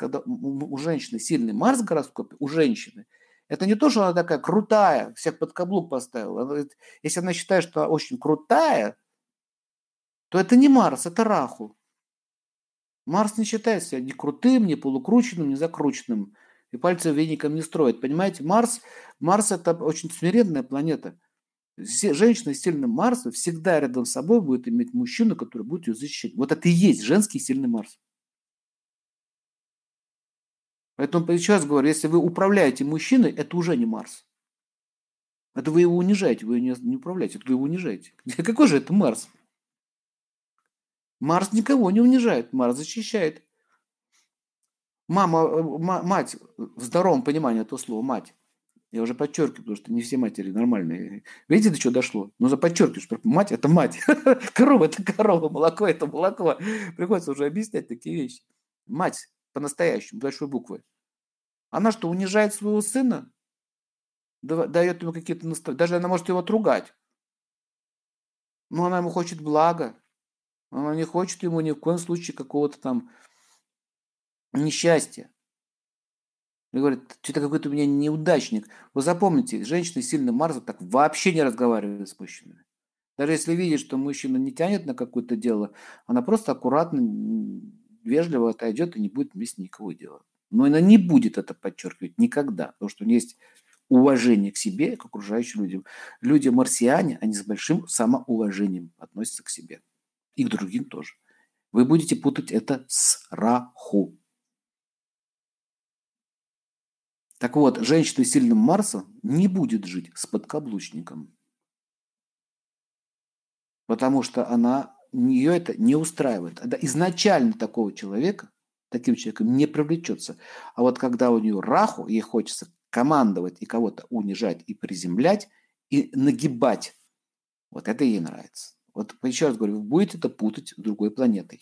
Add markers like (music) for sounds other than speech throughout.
когда у женщины сильный Марс в гороскопе, у женщины, это не то, что она такая крутая, всех под каблук поставила. Если она считает, что она очень крутая, то это не Марс, это Раху. Марс не считает себя ни крутым, ни полукрученным, ни закрученным. И пальцы веником не строит. Понимаете, Марс, Марс это очень смиренная планета. Женщина с сильным Марсом всегда рядом с собой будет иметь мужчину, который будет ее защищать. Вот это и есть женский сильный Марс. Поэтому еще раз говорю, если вы управляете мужчиной, это уже не Марс. Это вы его унижаете, вы не, не управляете, это вы его унижаете. (laughs) Какой же это Марс? Марс никого не унижает, Марс защищает. Мама, э, мать, в здоровом понимании этого слова, мать, я уже подчеркиваю, потому что не все матери нормальные. Видите, до чего дошло? Ну, за подчеркиваю, что мать – это мать. (laughs) Корова – это корова, молоко – это молоко. Приходится уже объяснять такие вещи. Мать по-настоящему, большой буквы. Она что, унижает своего сына? Дает ему какие-то наставления. Даже она может его отругать. Но она ему хочет блага. Она не хочет ему ни в коем случае какого-то там несчастья. И говорит, что-то какой-то у меня неудачник. Вы запомните, женщины сильно Марса так вообще не разговаривают с мужчинами. Даже если видит, что мужчина не тянет на какое-то дело, она просто аккуратно, вежливо отойдет и не будет вместе никого делать. Но она не будет это подчеркивать никогда, потому что у нее есть уважение к себе и к окружающим людям. Люди марсиане, они с большим самоуважением относятся к себе. И к другим тоже. Вы будете путать это с Раху. Так вот, женщина с сильным Марсом не будет жить с подкаблучником. Потому что она, ее это не устраивает. Изначально такого человека, таким человеком не привлечется. А вот когда у нее раху, ей хочется командовать и кого-то унижать и приземлять, и нагибать, вот это ей нравится. Вот еще раз говорю, вы будете это путать с другой планетой.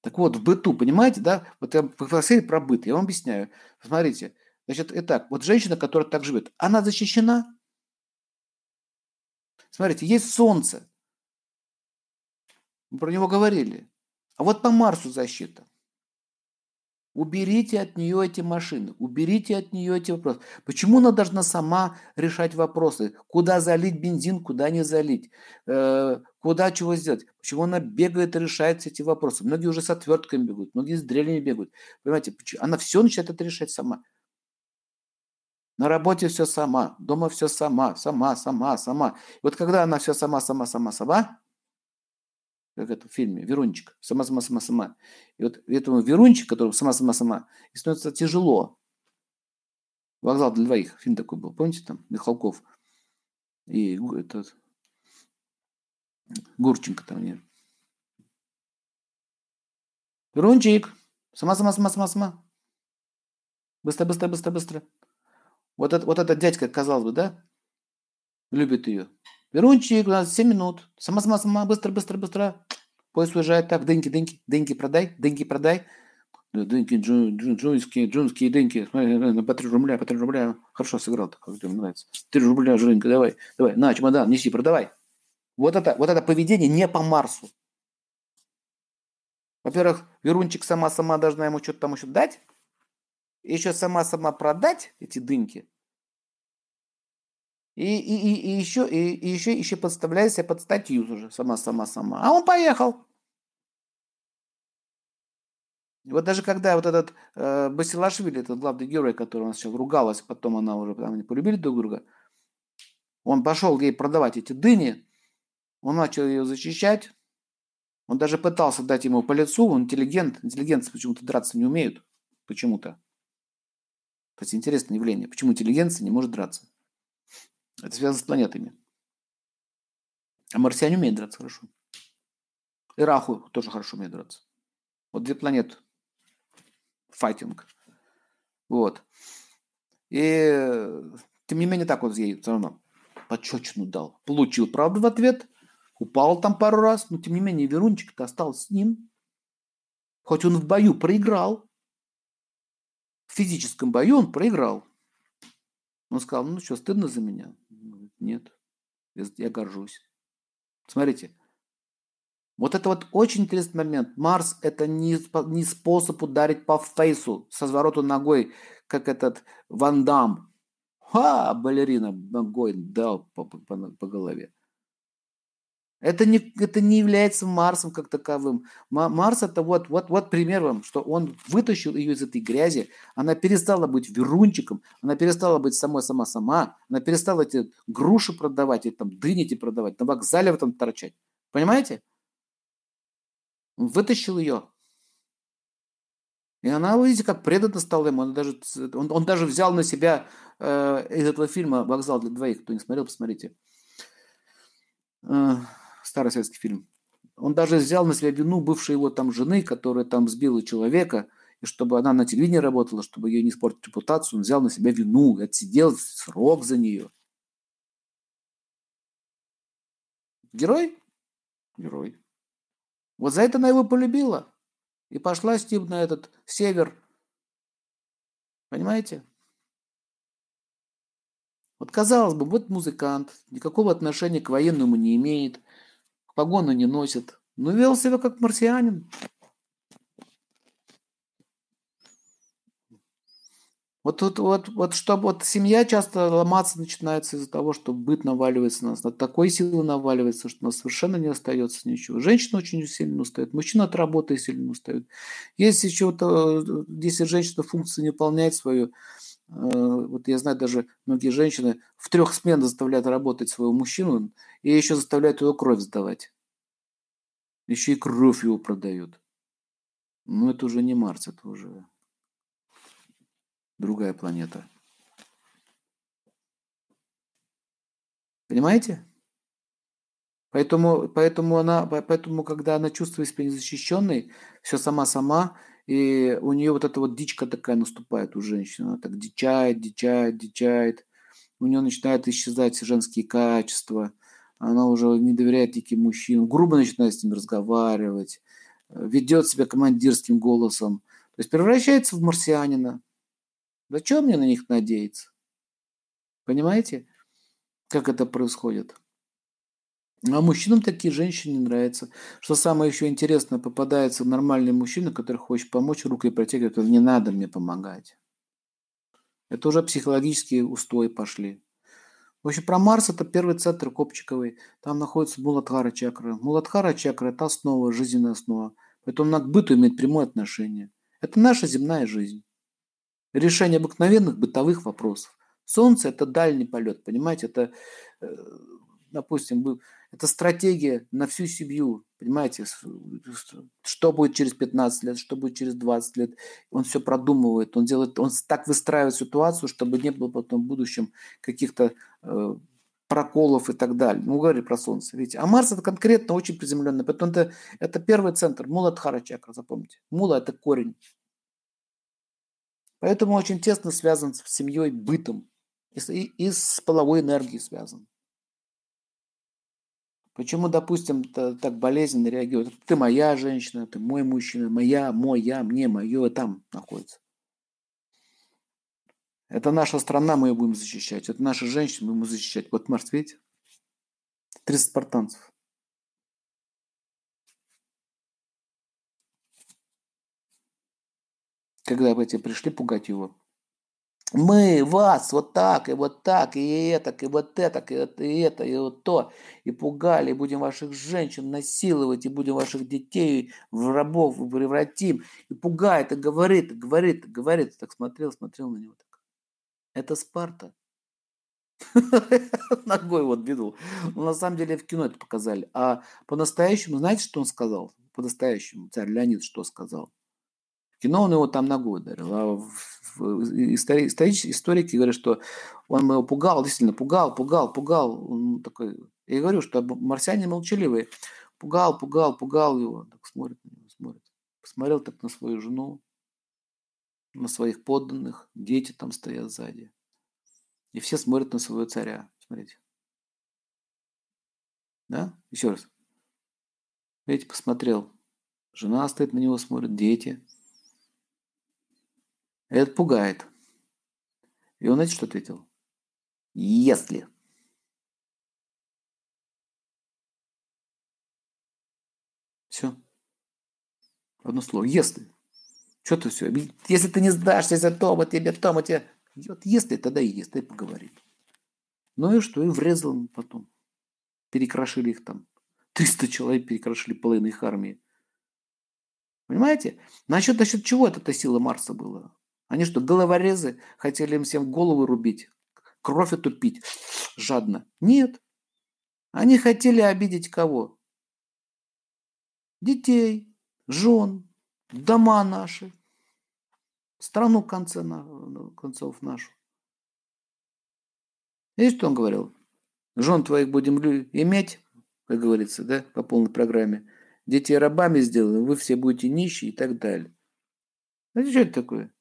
Так вот, в быту, понимаете, да? Вот я попросили про быт, я вам объясняю. Смотрите, значит, итак, вот женщина, которая так живет, она защищена? Смотрите, есть солнце. Мы про него говорили. А вот по Марсу защита. Уберите от нее эти машины, уберите от нее эти вопросы. Почему она должна сама решать вопросы? Куда залить бензин, куда не залить? Э, куда чего сделать? Почему она бегает и решает эти вопросы? Многие уже с отвертками бегают, многие с дрелями бегают. Понимаете, почему? она все начинает это решать сама. На работе все сама, дома все сама, сама, сама, сама. И вот когда она все сама, сама, сама, сама, как это в фильме, Верунчик, сама-сама-сама-сама. И вот этому Верунчик, который сама-сама-сама, и становится тяжело. Вокзал для двоих, фильм такой был, помните там, Михалков и этот Гурченко там нет. Верунчик, сама-сама-сама-сама-сама. Быстро, быстро, быстро, быстро. Вот, это, вот этот дядька, казалось бы, да, любит ее. Верунчик, у нас 7 минут. Сама, сама, сама, быстро, быстро, быстро. Поезд уезжает. Так, деньги, деньги, деньги продай, деньги продай. Деньги, джунские, джунские деньги. Смотри, по 3 рубля, по 3 рубля. Хорошо сыграл, так, как тебе нравится. 3 рубля, Женька, давай, давай. На, чемодан, неси, продавай. Вот это, вот это поведение не по Марсу. Во-первых, Верунчик сама-сама должна ему что-то там еще дать. Еще сама-сама продать эти дыньки. И, и, и, и еще, и, и еще, еще подставляет себя под статью уже, сама, сама, сама. А он поехал. Вот даже когда вот этот э, Басилашвили, этот главный герой, который у нас сейчас ругалась, потом она уже, там они полюбили друг друга, он пошел ей продавать эти дыни, он начал ее защищать, он даже пытался дать ему по лицу, он интеллигент, интеллигенты почему-то драться не умеют, почему-то. Кстати, интересное явление, почему интеллигенция не может драться. Это связано с планетами. А марсиане умеют драться хорошо. И Раху тоже хорошо умеет драться. Вот две планеты. Файтинг. Вот. И тем не менее так вот ей все равно пощечину дал. Получил, правда, в ответ. Упал там пару раз, но тем не менее Верунчик-то остался с ним. Хоть он в бою проиграл. В физическом бою он проиграл. Он сказал, ну что, стыдно за меня? Нет, я горжусь. Смотрите, Вот это вот очень интересный момент. Марс – это не, не способ ударить по фейсу со свороту ногой, как этот Ван Дам. Ха, балерина ногой дал по, по, по, голове. Это не, это не является Марсом как таковым. Марс это вот, вот, вот пример вам, что он вытащил ее из этой грязи, она перестала быть верунчиком, она перестала быть самой сама-сама, она перестала эти груши продавать, эти там дыни эти продавать, на вокзале в этом торчать. Понимаете? Он вытащил ее. И она, видите, как преданно стала ему. Он даже, он, он даже взял на себя э, из этого фильма «Вокзал для двоих». Кто не смотрел, посмотрите. Э, старый советский фильм. Он даже взял на себя вину бывшей его там жены, которая там сбила человека, и чтобы она на телевидении работала, чтобы ее не испортить репутацию, он взял на себя вину, отсидел срок за нее. Герой? Герой. Вот за это она его полюбила. И пошла с ним на этот север. Понимаете? Вот казалось бы, вот музыкант, никакого отношения к военному не имеет – погоны не носит, но вел себя как марсианин. Вот тут вот, вот, чтобы вот семья часто ломаться начинается из-за того, что быт наваливается на нас, на такой силы наваливается, что у нас совершенно не остается ничего. Женщина очень сильно устает, мужчина от работы сильно устает. Если еще-то, если женщина функцию не выполняет свою, э, вот я знаю, даже многие женщины в трех смен заставляют работать своего мужчину и еще заставляют его кровь сдавать. Еще и кровь его продают. Но это уже не Марс, это уже другая планета. Понимаете? Поэтому, поэтому, она, поэтому, когда она чувствует себя незащищенной, все сама-сама, и у нее вот эта вот дичка такая наступает у женщины. Она так дичает, дичает, дичает. У нее начинают исчезать женские качества – она уже не доверяет таким мужчинам, грубо начинает с ним разговаривать, э, ведет себя командирским голосом. То есть превращается в марсианина. Зачем мне на них надеяться? Понимаете, как это происходит? А мужчинам такие женщины не нравятся. Что самое еще интересное, попадается нормальный мужчина, который хочет помочь, рукой протягивает, не надо мне помогать. Это уже психологические устои пошли. В общем, про Марс это первый центр Копчиковый. Там находится Муладхара чакра. Муладхара чакра – это основа, жизненная основа. Поэтому она к быту имеет прямое отношение. Это наша земная жизнь. Решение обыкновенных бытовых вопросов. Солнце – это дальний полет, понимаете? Это, э, допустим, это стратегия на всю семью, понимаете? Что будет через 15 лет, что будет через 20 лет. Он все продумывает, он делает, он так выстраивает ситуацию, чтобы не было потом в будущем каких-то э, проколов и так далее. Ну, говорили про Солнце, видите. А Марс это конкретно очень приземленный. Поэтому это, это первый центр, Муладхара чакра, запомните. Мула это корень. Поэтому очень тесно связан с семьей, бытом и, и с половой энергией связан. Почему, допустим, так болезненно реагируют? Ты моя женщина, ты мой мужчина, моя, мой, я, мне, мое, там находится. Это наша страна, мы ее будем защищать. Это наша женщина, мы будем защищать. Вот Марс, видите? 30 спартанцев. Когда эти пришли пугать его, мы вас вот так, и вот так, и это, и вот это, и это, и это, и вот то, и пугали, и будем ваших женщин насиловать, и будем ваших детей в рабов превратим, и пугает, и говорит, и говорит, и говорит. Так смотрел, смотрел на него. Так. Это Спарта. (laughs) Ногой вот видел. Но на самом деле в кино это показали. А по-настоящему, знаете, что он сказал? По-настоящему царь Леонид что сказал? Кино он его там ногой ударил, а истори, историки говорят, что он его пугал, действительно пугал, пугал, пугал. Он такой, я говорю, что марсиане молчаливые. Пугал, пугал, пугал его. Так смотрит на смотрит. Посмотрел так на свою жену, на своих подданных, дети там стоят сзади. И все смотрят на своего царя. Смотрите. Да? Еще раз. Видите, посмотрел. Жена стоит на него, смотрит, дети. Это пугает. И он, знаете, что ответил? Если. Одно слово. Если. Что ты все? Если ты не сдашься за то, вот тебе то, вот тебе... Вот если, тогда и если, поговорим. Ну и что? И врезал он потом. Перекрошили их там. 300 человек перекрошили половину их армии. Понимаете? Насчет, насчет чего это сила Марса была? Они что, головорезы? Хотели им всем головы рубить? Кровь эту пить жадно? Нет. Они хотели обидеть кого? Детей, жен, дома наши, страну в конце концов нашу. И что он говорил? Жен твоих будем иметь, как говорится, да, по полной программе. Детей рабами сделаем, вы все будете нищие и так далее. Знаете, что это такое?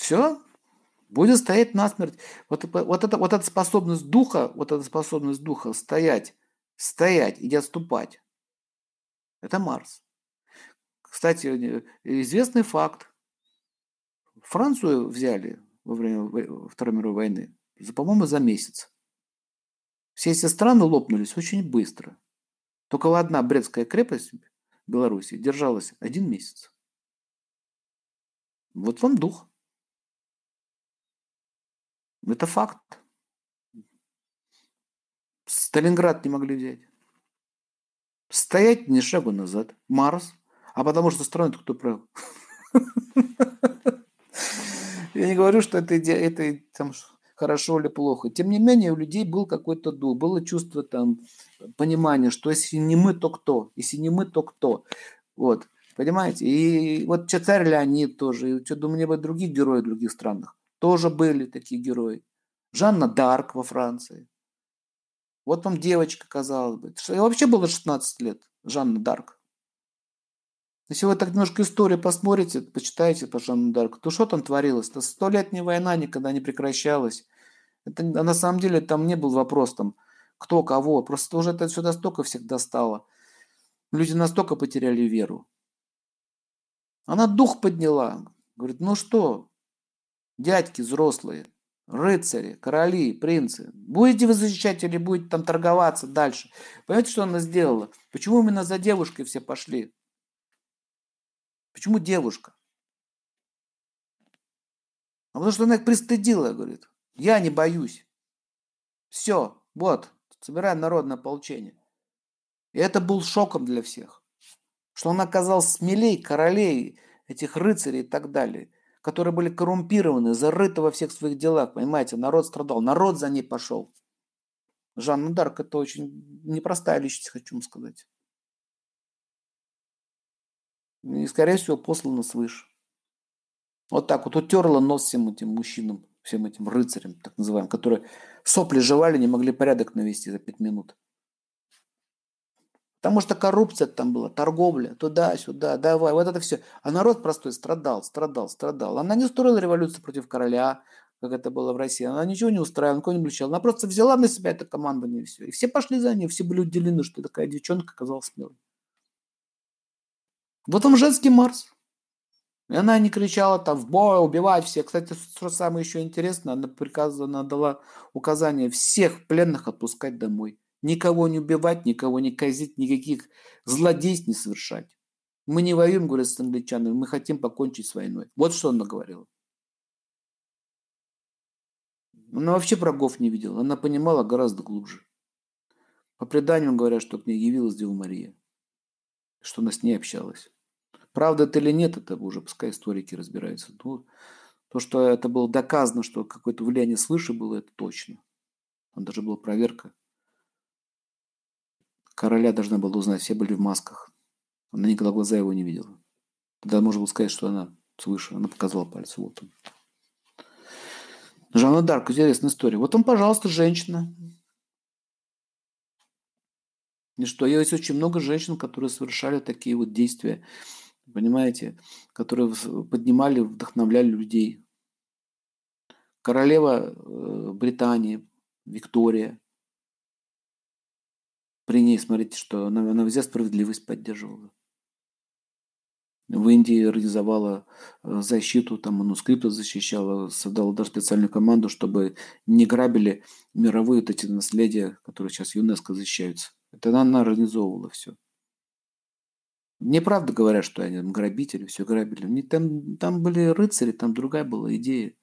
Все, будет стоять насмерть. Вот, вот, это, вот эта способность духа, вот эта способность духа стоять, стоять и не отступать, это Марс. Кстати, э, известный факт. Францию взяли во время Второй мировой войны, за, по-моему, за месяц. Все эти страны лопнулись очень быстро. Только одна Брестская крепость Беларуси держалась один месяц. Вот вам дух. Это факт. Сталинград не могли взять. Стоять ни шагу назад. Марс. А потому что страны кто правил. Я не говорю, что это, это там, хорошо или плохо. Тем не менее, у людей был какой-то дух, было чувство там, понимания, что если не мы, то кто? Если не мы, то кто? Вот, понимаете? И вот царь Леонид тоже, и что, думаю, бы других героев в других странах. Тоже были такие герои. Жанна Дарк во Франции. Вот вам девочка, казалось бы. Вообще было 16 лет, Жанна Дарк. Если вы так немножко историю посмотрите, почитаете по Жанну Дарк, то что там творилось? Это столетняя война никогда не прекращалась. Это, а на самом деле там не был вопрос, там, кто кого. Просто уже это все настолько всех достало. Люди настолько потеряли веру. Она дух подняла. Говорит, ну что, дядьки взрослые, рыцари, короли, принцы, будете вы защищать или будете там торговаться дальше? Понимаете, что она сделала? Почему именно за девушкой все пошли? Почему девушка? А потому что она их пристыдила, говорит. Я не боюсь. Все, вот, собираем народное ополчение. И это был шоком для всех. Что он оказался смелей королей, этих рыцарей и так далее – которые были коррумпированы, зарыты во всех своих делах, понимаете, народ страдал, народ за ней пошел. Жанна Дарк – это очень непростая личность, хочу вам сказать. И, скорее всего, послана свыше. Вот так вот утерла нос всем этим мужчинам, всем этим рыцарям, так называемым, которые сопли жевали, не могли порядок навести за пять минут. Потому что коррупция там была, торговля, туда-сюда, давай, вот это все. А народ простой страдал, страдал, страдал. Она не устроила революцию против короля, как это было в России. Она ничего не устраивала, никого не обличала. Она просто взяла на себя это командование и все. И все пошли за ней, все были уделены, что такая девчонка оказалась смелой. Вот он женский Марс. И она не кричала там в бой, убивать всех. Кстати, что самое еще интересное, она, приказ, она дала указание всех пленных отпускать домой. Никого не убивать, никого не казить, никаких злодейств не совершать. Мы не воюем, говорят, с англичанами, мы хотим покончить с войной. Вот что она говорила. Она вообще врагов не видела, она понимала гораздо глубже. По преданиям говорят, что к ней явилась Дева Мария, что она с ней общалась. Правда это или нет, это уже пускай историки разбираются. Но то, что это было доказано, что какое-то влияние свыше было, это точно. Там даже была проверка Короля должна была узнать, все были в масках. Она никогда глаза его не видела. Тогда можно было сказать, что она свыше. Она показала пальцы. Вот он. Жанна Дарк, интересная история. Вот он, пожалуйста, женщина. И что, есть очень много женщин, которые совершали такие вот действия, понимаете, которые поднимали, вдохновляли людей. Королева э, Британии, Виктория, при ней, смотрите, что она, она везде справедливость поддерживала. В Индии организовала э, защиту, там манускрипты защищала, создала даже специальную команду, чтобы не грабили мировые вот эти наследия, которые сейчас ЮНЕСКО защищаются. Это она организовывала все. Мне правда говорят, что они там грабители, все грабили. Не, там, там были рыцари, там другая была идея.